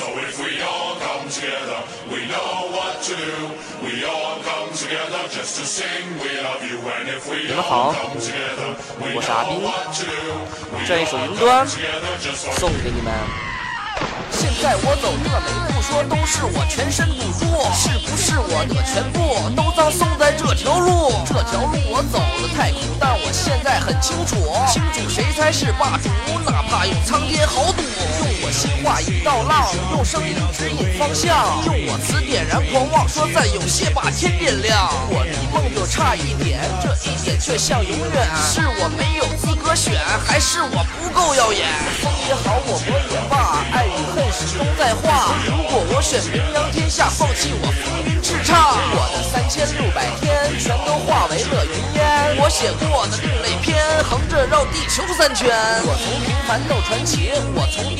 So if we all come together, we know what to do. We all come together just to sing we love you. And if we all come together, we 我是阿 know what to do. We 这一首 all 云端 come together just for 送给你们。现在我走这每步说都是我全身赌注，是不是我的全部都葬送在这条路？这条路我走了太苦，但我现在很清楚，清楚谁才是霸主，哪怕用苍天豪赌，用我心画一道浪，用声音指引方向，用我词点燃狂妄，说再有些把天点亮。我离梦就差一点，这一点却像永远，是我没有资格选，还是我不够耀眼？风也好，我魔也罢，爱与恨始终在化。如果我选名扬天下，放弃我浮云叱咤，我的三千六百天全都化为了云烟。我写过的另类篇，横着绕地球三圈。我从平凡到传奇，我从巅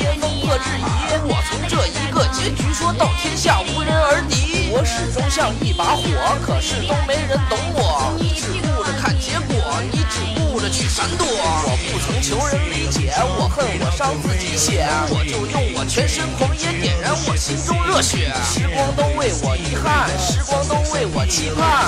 峰破质疑，我从这一个结局说到天下无人而敌。我始终像一把火，可是都没人懂我。你只顾着看结果，你只顾着去闪躲。我不曾求人理解，我恨我伤自己血，我就用我全身狂野点燃我心中热血。时光都为我遗憾，时光都为我期盼，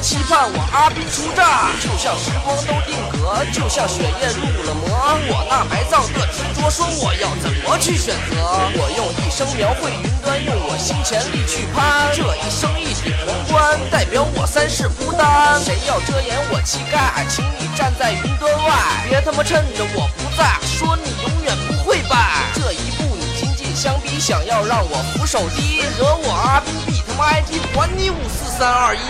期盼？我阿斌出战，就像时光都定格，就像血液入了魔。我那埋葬的执着，说我要怎么去选择？我用一生描绘云端，用我心全力去攀。这一生一顶皇冠，代表我三世孤单。谁要遮掩我膝盖，请你站在云端外，别他妈趁着我不在，说你永远不会败。这一步你紧紧相逼，想要让我俯首低，惹我阿斌我 ID 管你五四三二一。